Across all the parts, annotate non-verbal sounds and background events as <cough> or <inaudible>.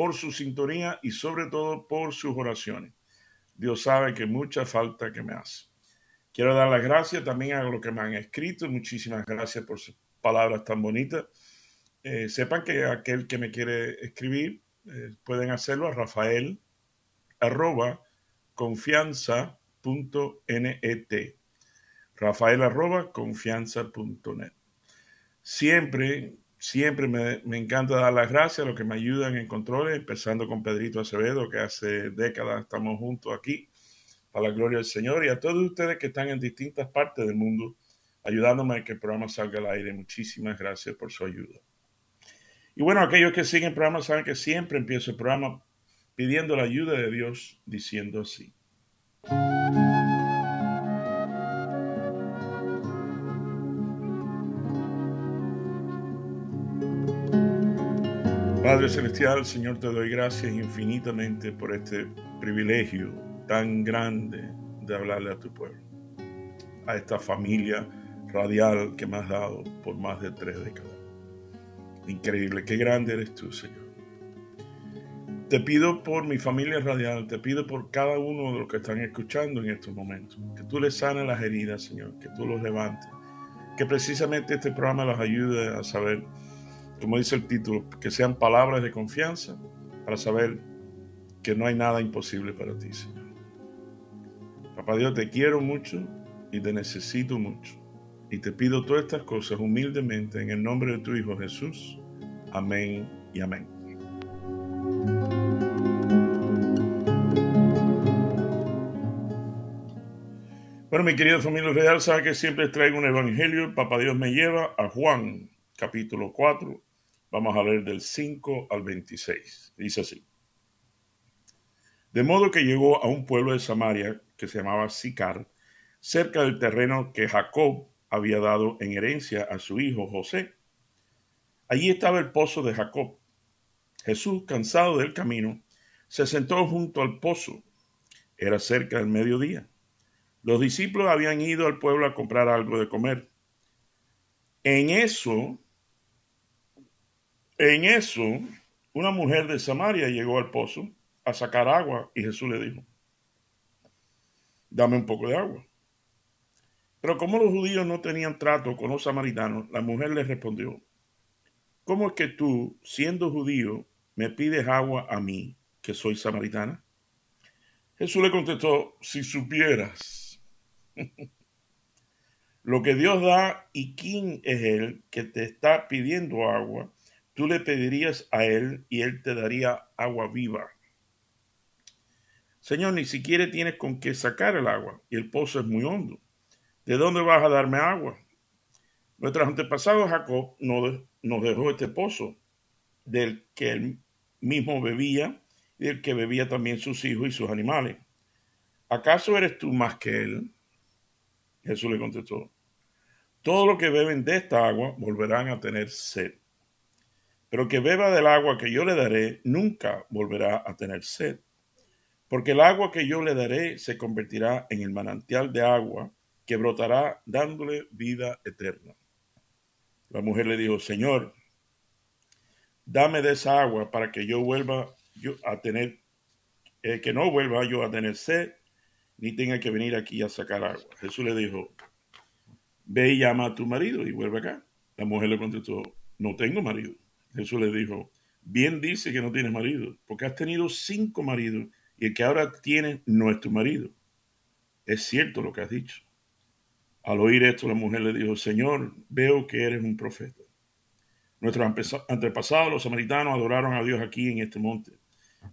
por su sintonía y sobre todo por sus oraciones. Dios sabe que mucha falta que me hace. Quiero dar las gracias también a los que me han escrito. Muchísimas gracias por sus palabras tan bonitas. Eh, sepan que aquel que me quiere escribir eh, pueden hacerlo a rafael arroba confianza.net. Rafael arroba confianza.net. Siempre siempre me, encanta dar las gracias a los que me ayudan en controles, empezando con Pedrito Acevedo, que hace décadas estamos juntos aquí, para la gloria del Señor, y a todos ustedes que están en distintas partes del mundo, ayudándome a que el programa salga al aire. Muchísimas gracias por su ayuda. Y bueno, aquellos que siguen el programa saben que siempre empiezo el programa pidiendo la ayuda de Dios, diciendo así. Padre Celestial, Señor, te doy gracias infinitamente por este privilegio tan grande de hablarle a tu pueblo, a esta familia radial que me has dado por más de tres décadas. Increíble, qué grande eres tú, Señor. Te pido por mi familia radial, te pido por cada uno de los que están escuchando en estos momentos, que tú les sanes las heridas, Señor, que tú los levantes, que precisamente este programa los ayude a saber como dice el título, que sean palabras de confianza para saber que no hay nada imposible para ti, Señor. Papá Dios, te quiero mucho y te necesito mucho. Y te pido todas estas cosas humildemente en el nombre de tu Hijo Jesús. Amén y amén. Bueno, mi querida familia real, sabe que siempre traigo un evangelio. Papá Dios me lleva a Juan, capítulo 4, Vamos a leer del 5 al 26. Dice así. De modo que llegó a un pueblo de Samaria que se llamaba Sicar, cerca del terreno que Jacob había dado en herencia a su hijo José. Allí estaba el pozo de Jacob. Jesús, cansado del camino, se sentó junto al pozo. Era cerca del mediodía. Los discípulos habían ido al pueblo a comprar algo de comer. En eso en eso, una mujer de Samaria llegó al pozo a sacar agua y Jesús le dijo, dame un poco de agua. Pero como los judíos no tenían trato con los samaritanos, la mujer le respondió, ¿cómo es que tú, siendo judío, me pides agua a mí, que soy samaritana? Jesús le contestó, si supieras <laughs> lo que Dios da y quién es Él que te está pidiendo agua, Tú le pedirías a Él y Él te daría agua viva. Señor, ni siquiera tienes con qué sacar el agua y el pozo es muy hondo. ¿De dónde vas a darme agua? Nuestros antepasados Jacob nos dejó este pozo del que él mismo bebía y del que bebía también sus hijos y sus animales. ¿Acaso eres tú más que él? Jesús le contestó, todo lo que beben de esta agua volverán a tener sed pero que beba del agua que yo le daré nunca volverá a tener sed, porque el agua que yo le daré se convertirá en el manantial de agua que brotará dándole vida eterna. La mujer le dijo, Señor, dame de esa agua para que yo vuelva yo a tener, eh, que no vuelva yo a tener sed, ni tenga que venir aquí a sacar agua. Jesús le dijo, ve y llama a tu marido y vuelve acá. La mujer le contestó, no tengo marido. Jesús le dijo, bien dice que no tienes marido, porque has tenido cinco maridos y el que ahora tienes no es tu marido. Es cierto lo que has dicho. Al oír esto, la mujer le dijo, Señor, veo que eres un profeta. Nuestros antepasados, los samaritanos, adoraron a Dios aquí en este monte.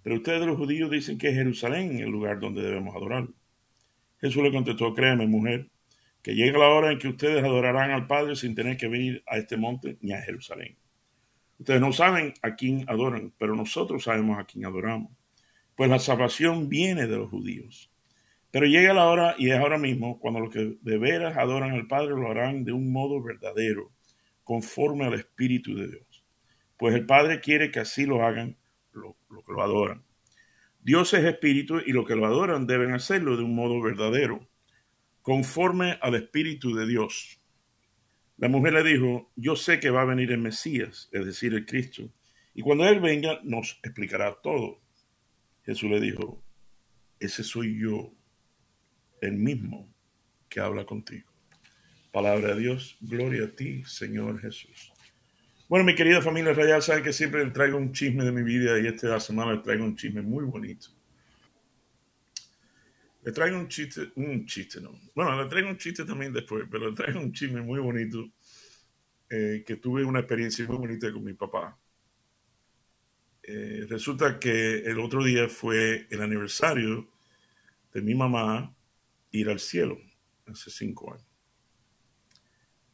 Pero ustedes los judíos dicen que es Jerusalén el lugar donde debemos adorarlo. Jesús le contestó, créeme, mujer, que llega la hora en que ustedes adorarán al Padre sin tener que venir a este monte ni a Jerusalén. Ustedes no saben a quién adoran, pero nosotros sabemos a quién adoramos. pues la salvación viene de los judíos. Pero llega la hora, y es ahora mismo, cuando los que de veras adoran al Padre lo harán de un modo verdadero, conforme al Espíritu de Dios. Pues el Padre quiere que así lo hagan los lo que lo adoran. Dios es Espíritu y los que lo adoran deben hacerlo de un modo verdadero, conforme al Espíritu de Dios. La mujer le dijo, yo sé que va a venir el Mesías, es decir, el Cristo, y cuando Él venga nos explicará todo. Jesús le dijo, ese soy yo, el mismo que habla contigo. Palabra de Dios, gloria a ti, Señor Jesús. Bueno, mi querida familia rayal, sabe que siempre traigo un chisme de mi vida y esta semana les traigo un chisme muy bonito. Le traigo un chiste, un chiste, no. Bueno, le traigo un chiste también después, pero le traigo un chisme muy bonito eh, que tuve una experiencia muy bonita con mi papá. Eh, resulta que el otro día fue el aniversario de mi mamá ir al cielo, hace cinco años.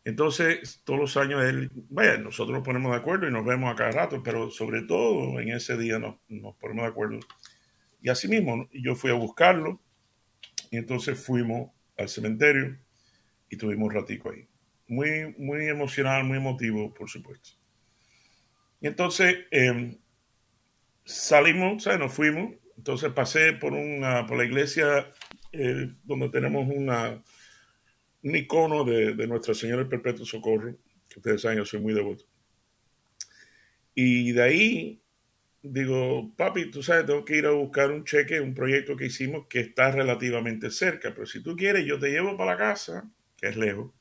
Entonces, todos los años él, vaya, nosotros nos ponemos de acuerdo y nos vemos a cada rato, pero sobre todo en ese día nos, nos ponemos de acuerdo. Y así mismo, yo fui a buscarlo y entonces fuimos al cementerio y tuvimos un ratico ahí. Muy, muy emocional, muy emotivo, por supuesto. Y entonces eh, salimos, ¿sabes? Nos fuimos. Entonces pasé por, una, por la iglesia eh, donde tenemos una, un icono de, de Nuestra Señora del Perpetuo Socorro, que ustedes saben, yo soy muy devoto. Y de ahí digo, papi, tú sabes, tengo que ir a buscar un cheque, un proyecto que hicimos que está relativamente cerca, pero si tú quieres, yo te llevo para la casa, que es lejos,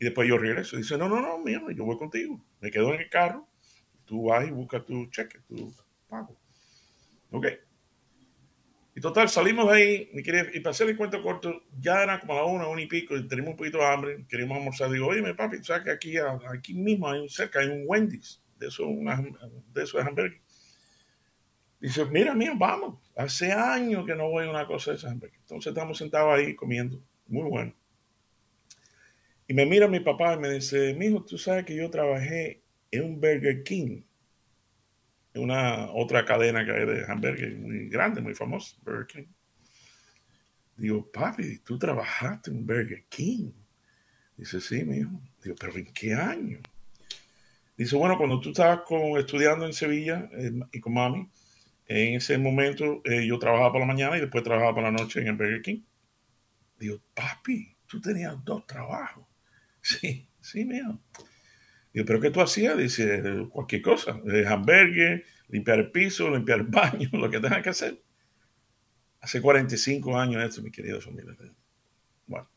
y después yo regreso. Dice, no, no, no, mío, yo voy contigo. Me quedo en el carro, tú vas y buscas tu cheque, tu pago. Ok. Y total, salimos de ahí, mi querida, y para hacer el cuento corto, ya era como a la una, una y pico, y teníamos un poquito de hambre, queríamos almorzar. Digo, oye, papi, sabes que aquí, aquí mismo hay un cerca, hay un Wendy's, de eso, de esos hamburgues. Dice, mira, mío, vamos. Hace años que no voy a una cosa de esas. Entonces estamos sentados ahí comiendo. Muy bueno. Y me mira mi papá y me dice, mijo, tú sabes que yo trabajé en un Burger King. En una otra cadena que hay de hamburgues muy grande, muy famosa, Burger King. Digo, papi, tú trabajaste en Burger King. Dice, sí, mijo. Digo, pero ¿en qué año? Dice, bueno, cuando tú estabas con, estudiando en Sevilla eh, y con mami, en ese momento eh, yo trabajaba por la mañana y después trabajaba por la noche en el Burger King. Digo, papi, tú tenías dos trabajos. <laughs> Sí, sí, mío. Digo, ¿pero qué tú hacías? Dice, cualquier cosa. Eh, hamburgues, limpiar el piso, limpiar el <laughs> baño, lo que tengas que hacer. Hace 45 años esto, mi querida familia. Bueno.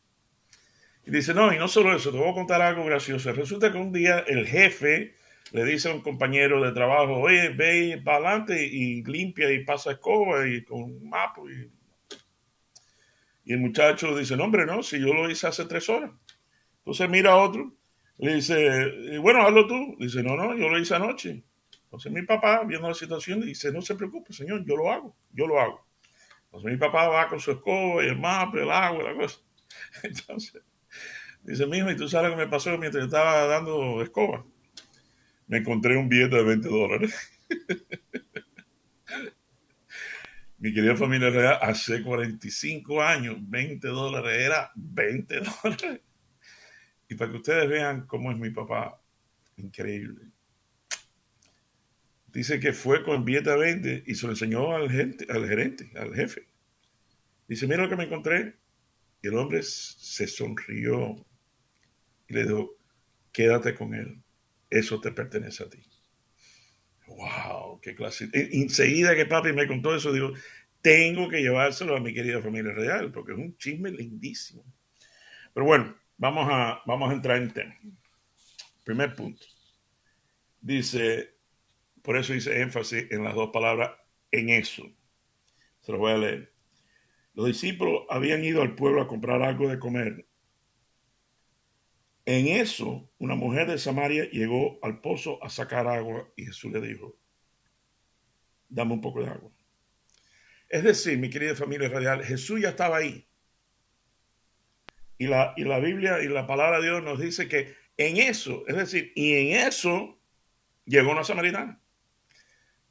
Y dice, no, y no solo eso, te voy a contar algo gracioso. Resulta que un día el jefe le dice a un compañero de trabajo, oye, ve para adelante y limpia y pasa escoba y con un mapa. Y, el muchacho dice, no, hombre, no, si yo lo hice hace tres horas. Entonces mira a otro, le dice, bueno, hazlo tú. Dice, no, no, yo lo hice anoche. Entonces mi papá, viendo la situación, dice, no se preocupe, señor, yo lo hago, yo lo hago. Entonces mi papá va con su escoba y el mapa, el agua, la cosa. <laughs> Entonces, dice, mijo, ¿y tú sabes lo que me pasó mientras estaba dando escoba? Me encontré un billete de 20 dólares. Mi querida familia real, hace 45 años, 20 dólares era 20 dólares. Y para que ustedes vean cómo es mi papá, increíble. Dice que fue con billete de 20 y se lo enseñó al, gente, al gerente, al jefe. Dice, mira lo que me encontré. Y el hombre se sonrió y le dijo, quédate con él eso te pertenece a ti. ¡Wow! ¡Qué clase! Enseguida que papi me contó eso, digo, tengo que llevárselo a mi querida familia real, porque es un chisme lindísimo. Pero bueno, vamos a, vamos a entrar en tema. Primer punto. Dice, por eso hice énfasis en las dos palabras, en eso. Se lo voy a leer. Los discípulos habían ido al pueblo a comprar algo de comer en eso, una mujer de Samaria llegó al pozo a sacar agua y Jesús le dijo, dame un poco de agua. Es decir, mi querida familia radial, Jesús ya estaba ahí. Y la, y la Biblia y la palabra de Dios nos dice que en eso, es decir, y en eso llegó una samaritana.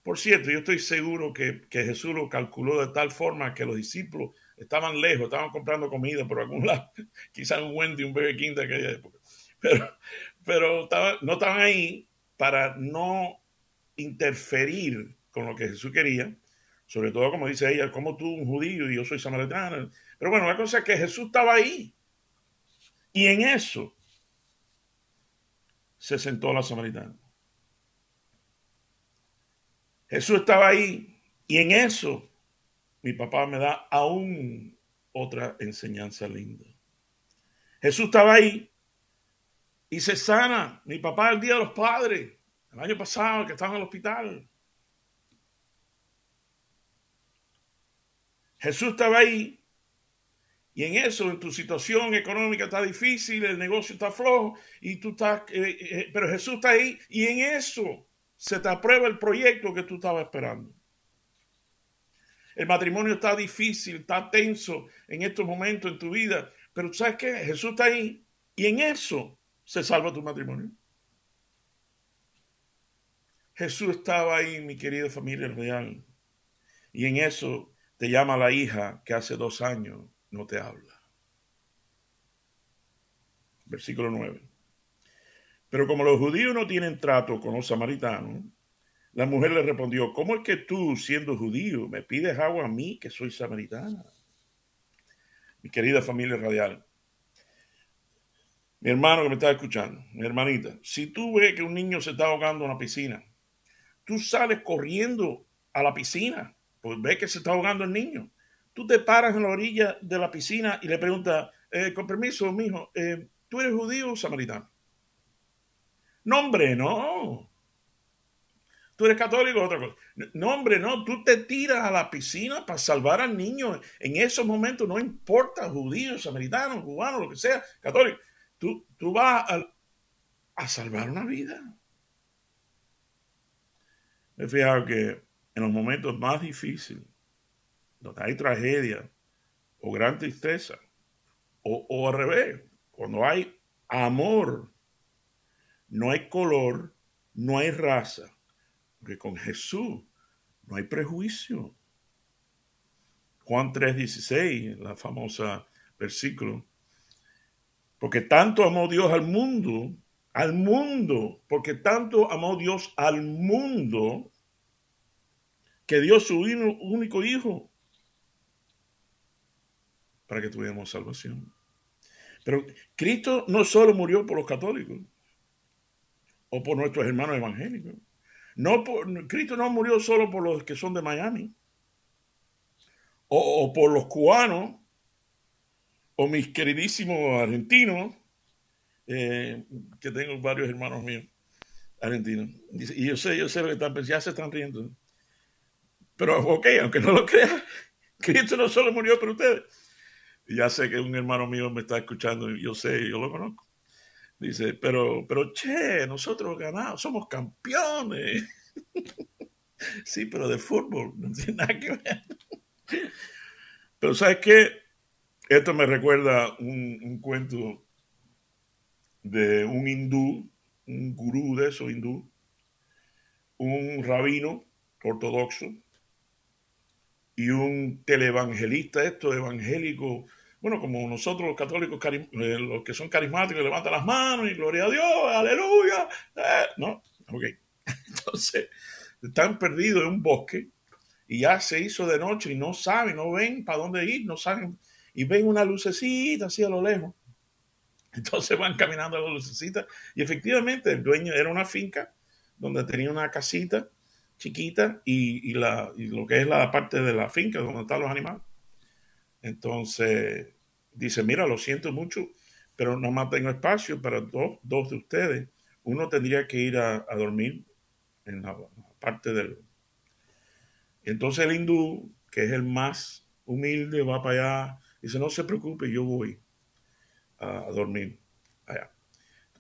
Por cierto, yo estoy seguro que, Jesús lo calculó de tal forma que los discípulos estaban lejos, estaban comprando comida por algún lado, <laughs> quizás un Wendy, un Burger King de aquella época, pero, pero no estaban ahí para no interferir con lo que Jesús quería, sobre todo como dice ella, como tú, un judío, y yo soy samaritano. Pero bueno, la cosa es que Jesús estaba ahí. Y en eso se sentó la samaritana. Jesús estaba ahí y en eso mi papá me da aún otra enseñanza linda. Jesús estaba ahí y se sana. Mi papá el día de los padres, el año pasado que estaba en el hospital. Jesús estaba ahí y en eso, en tu situación económica está difícil, el negocio está flojo y tú estás, eh, eh, pero Jesús está ahí y en eso se te aprueba el proyecto que tú estabas esperando. El matrimonio está difícil, está tenso en estos momentos en tu vida, pero ¿sabes qué? Jesús está ahí y en eso se salva tu matrimonio. Jesús estaba ahí, mi querida familia real, y en eso te llama la hija que hace dos años no te habla. Versículo 9. Pero como los judíos no tienen trato con los samaritanos, la mujer le respondió, ¿cómo es que tú, siendo judío, me pides agua a mí, que soy samaritana? Mi querida familia radial, mi hermano que me está escuchando, mi hermanita, si tú ves que un niño se está ahogando en la piscina, tú sales corriendo a la piscina, pues ves que se está ahogando el niño. Tú te paras en la orilla de la piscina y le preguntas, eh, con permiso, mijo, eh, ¿tú eres judío o samaritano? No, hombre, no. Tú eres católico o otra cosa. No, hombre, no. Tú te tiras a la piscina para salvar al niño. En esos momentos no importa judío, samaritano, cubano, lo que sea, católico. Tú, tú vas a, salvar una vida. Me he fijado que en los momentos más difíciles, donde hay tragedia o gran tristeza, o, o al revés, cuando hay amor no hay color, no hay raza, porque con Jesús no hay prejuicio. Juan 3:16, la famosa versículo, porque tanto amó Dios al mundo, al mundo, porque tanto amó Dios al mundo, que dio su único hijo para que tuviéramos salvación. Pero Cristo no solo murió por los católicos, o por nuestros hermanos evangélicos. No Cristo no murió solo por los que son de Miami, o, por los cubanos, o mis queridísimos argentinos, eh, que tengo varios hermanos míos argentinos. Y yo sé, yo sé lo que están pensando, ya se están riendo. Pero ok, aunque no lo <laughs> crean, Cristo no solo murió por ustedes. ya sé que un hermano mío me está escuchando, yo sé, yo lo conozco. Dice, pero, pero che, nosotros ganamos, somos campeones. <laughs> sí, pero de fútbol, no tiene nada que ver. pero ¿sabes qué? Esto me recuerda un, cuento de un hindú, un gurú de eso hindú, un rabino ortodoxo y un televangelista, esto evangélico bueno, como nosotros los católicos, eh, los que son carismáticos, levantan las manos y gloria a Dios, aleluya. Eh, no, ok. <laughs> Entonces, están perdidos en un bosque y ya se hizo de noche y no saben, no ven para dónde ir, no saben. Y ven una lucecita así a lo lejos. <laughs> Entonces van caminando a la lucecita y efectivamente el dueño era una finca donde tenía una casita chiquita y, la, y lo que es la parte de la finca donde están los animales. Entonces dice, mira, lo siento mucho, pero no más tengo espacio para dos, dos de ustedes. Uno tendría que ir a, dormir en la, parte del... Entonces el hindú, que es el más humilde, va para allá, dice, no se preocupe, yo voy a, dormir allá.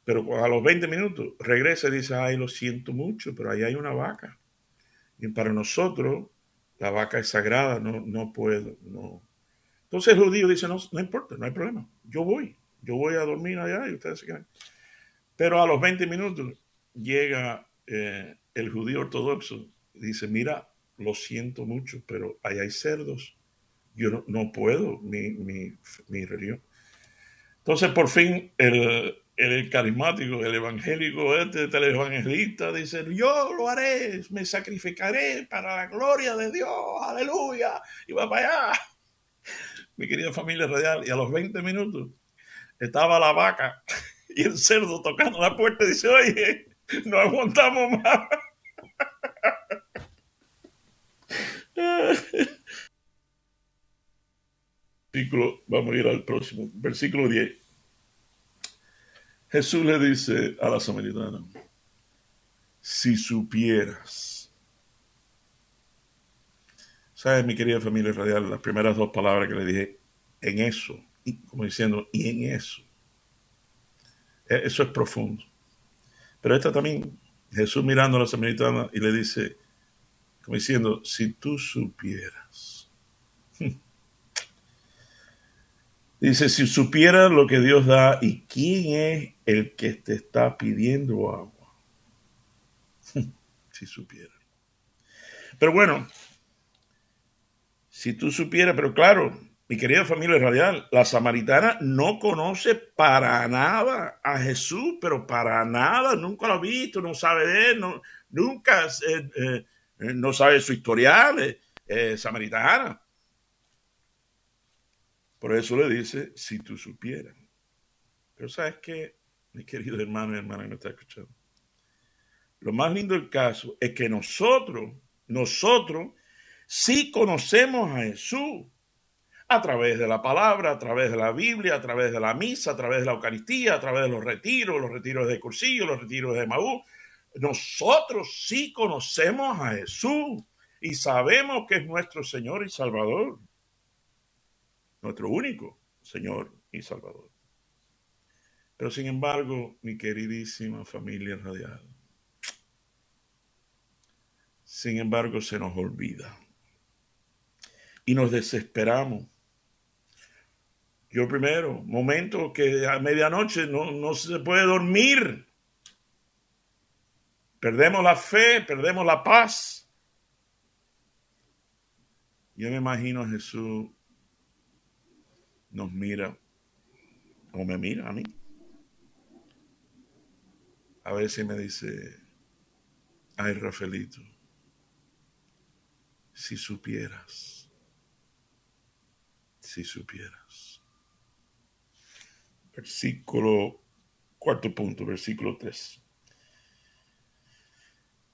Pero a los 20 minutos regresa y dice, ay, lo siento mucho, pero ahí hay una vaca. Y para nosotros, la vaca es sagrada, no, no puedo, no, entonces el judío dice, no, no importa, no hay problema, yo voy, yo voy a dormir allá y ustedes se quedan. Pero a los 20 minutos llega eh, el judío ortodoxo dice, mira, lo siento mucho, pero ahí hay cerdos. Yo no, puedo, mi, mi, mi religión. Entonces, por fin, el, el carismático, el evangélico, este televangelista, dice, yo lo haré, me sacrificaré para la gloria de Dios, aleluya, y va para allá. <laughs> Mi querida familia radial, y a los 20 minutos estaba la vaca <laughs> y el cerdo tocando la puerta y dice, oye, no aguantamos más. Vamos a ir al próximo, versículo 10. Jesús le dice a la samaritana, si supieras, ¿sabes, mi querida familia radial? Las primeras dos palabras que le dije, en eso, como diciendo, y en eso. E, eso es profundo. Pero esta también, Jesús mirando a la samaritana y le dice, como diciendo, si tú supieras. Dice, si supieras lo que Dios da y quién es el que te está pidiendo agua. <laughs> si supieras. Pero bueno, si tú supieras, pero claro, mi querida familia radial, la samaritana no conoce para nada a Jesús, pero para nada, nunca lo ha visto, no sabe de él, nunca, eh, eh, no sabe su historial eh, samaritana. Por eso le dice, si tú supieras. Pero sabes qué, mi querido hermano y hermana que me está escuchando. Lo más lindo del caso es que nosotros, nosotros sí conocemos a Jesús a través de la palabra, a través de la Biblia, a través de la misa, a través de la Eucaristía, a través de los retiros, los retiros de cursillo, los retiros de Maú. Nosotros sí conocemos a Jesús y sabemos que es nuestro Señor y Salvador, nuestro único Señor y Salvador. Pero sin embargo, mi queridísima familia radial, sin embargo se nos olvida y nos desesperamos yo primero, momento que a medianoche no, no se puede dormir. Perdemos la fe, perdemos la paz. Yo me imagino a Jesús nos mira o me mira a mí. A veces me dice, ay Rafaelito, si supieras, si supieras versículo, cuarto punto, versículo 3.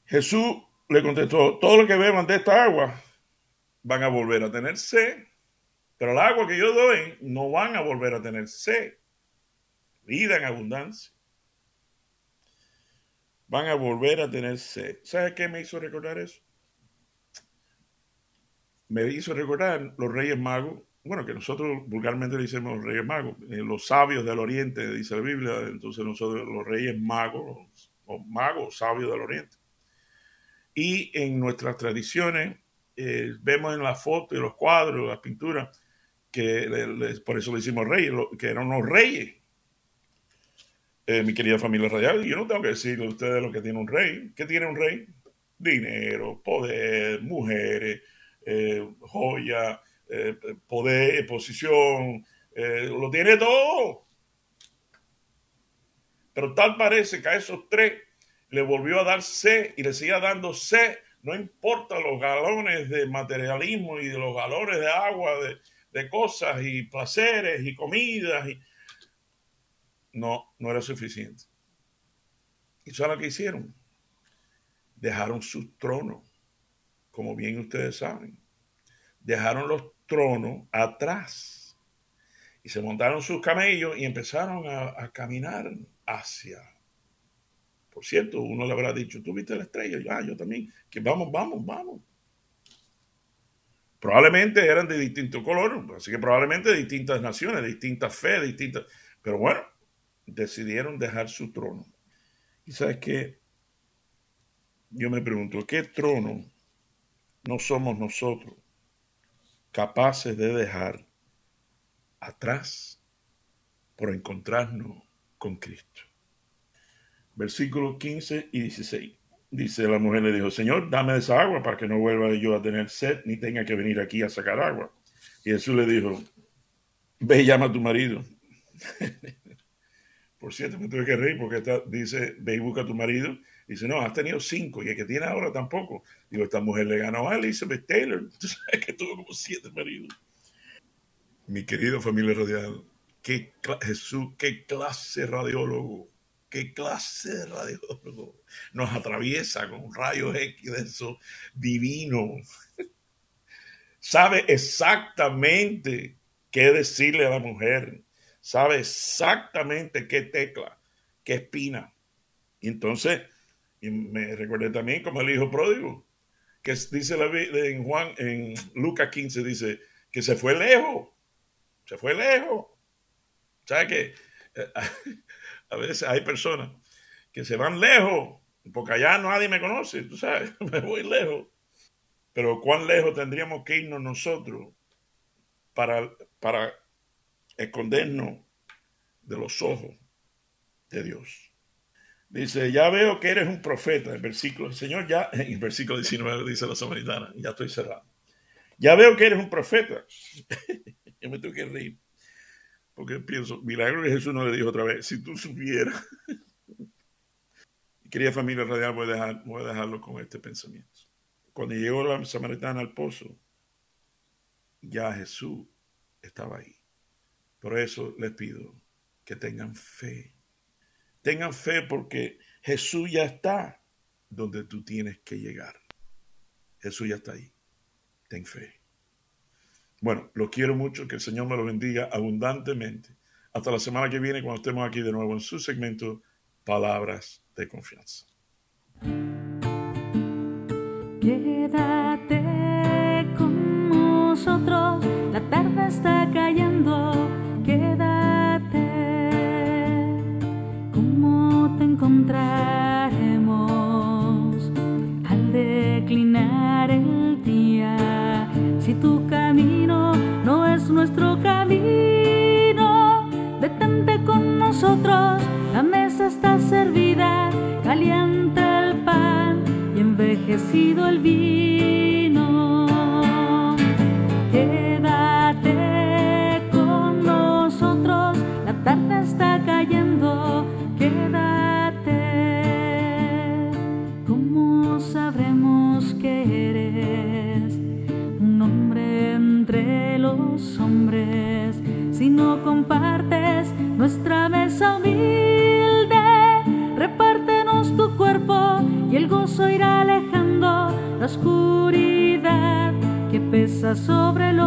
Jesús le contestó, todo lo que beban de esta agua van a volver a tener sed, pero el agua que yo doy no van a volver a tener sed, vida en abundancia. Van a volver a tener sed. ¿Sabes qué me hizo recordar eso? Me hizo recordar los reyes magos bueno, que nosotros vulgarmente le decimos reyes magos, eh, los sabios del oriente, dice la Biblia, entonces nosotros los reyes magos, o magos sabios del oriente. Y en nuestras tradiciones eh, vemos en la foto y los cuadros, las pinturas, que por eso le decimos reyes, que eran los reyes. Eh, mi querida familia radial, yo no tengo que decirle a ustedes lo que tiene un rey. ¿Qué tiene un rey? Dinero, poder, mujeres, joya, eh, poder, posición, eh, lo tiene todo. Pero tal parece que a esos tres le volvió a dar sed y le sigue dando sed, no importa los galones de materialismo y de los galones de agua, de, de cosas y placeres y comidas. Y... No, no era suficiente. ¿Y saben lo que hicieron? Dejaron sus tronos, como bien ustedes saben. Dejaron los trono atrás. Y se montaron sus camellos y empezaron a, caminar hacia. Por cierto, uno le habrá dicho, ¿tú viste la estrella? Ah, yo también. Que vamos, vamos, vamos. Probablemente eran de distinto color, así que probablemente de distintas naciones, de distintas fe, distintas. Pero bueno, decidieron dejar su trono. Y sabes qué? Yo me pregunto, ¿qué trono no somos nosotros capaces de dejar atrás por encontrarnos con Cristo. Versículos 15 y 16. Dice la mujer le dijo, Señor, dame esa agua para que no vuelva yo a tener sed ni tenga que venir aquí a sacar agua. Y Jesús le dijo, ve y llama a tu marido. <laughs> Por cierto, me tuve que reír porque dice, ve y busca a tu marido. Dice, no, has tenido cinco y el que tiene ahora tampoco. Digo, esta mujer le ganó a Elizabeth Taylor. <laughs> Tú sabes que tuvo como siete maridos. Mi querido familia radial, qué Jesús, qué clase radiólogo, qué clase de radiólogo <laughs> nos atraviesa con rayos X de eso divino. <laughs> Sabe exactamente qué decirle a la mujer, sabe exactamente qué tecla, qué espina. Y entonces, y me recordé también como el hijo pródigo, que dice la, en Juan, en Lucas 15, dice que se fue lejos, se fue lejos. ¿Sabe que eh, a veces hay personas que se van lejos, porque allá nadie me conoce, tú sabes, <laughs> me voy lejos. Pero cuán lejos tendríamos que irnos nosotros para, para escondernos de los ojos de Dios. Dice, ya veo que eres un profeta. El versículo, Señor, ya, en <laughs> el versículo 19 dice la samaritana, ya estoy cerrado. Ya veo que eres un profeta. <laughs> Yo me tengo que reír. Porque pienso, milagro que Jesús no le dijo otra vez, si tú supieras. <laughs> Querida familia radial, voy a, dejar, voy a dejarlo con este pensamiento. Cuando llegó la samaritana al pozo, ya Jesús estaba ahí. Por eso les pido que tengan fe. Tengan fe porque Jesús ya está donde tú tienes que llegar. Jesús ya está ahí. Ten fe. Bueno, los quiero mucho, que el Señor me lo bendiga abundantemente. Hasta la semana que viene, cuando estemos aquí de nuevo en su segmento Palabras de Confianza. Quédate con nosotros, la tarde está cayendo, quédate. ¿Cómo te encontraremos al declinar el día? Si tu camino envejecido el vino. Sobre el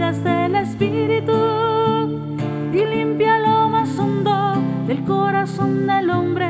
encendidas del espíritu y limpia lo más hondo del corazón del hombre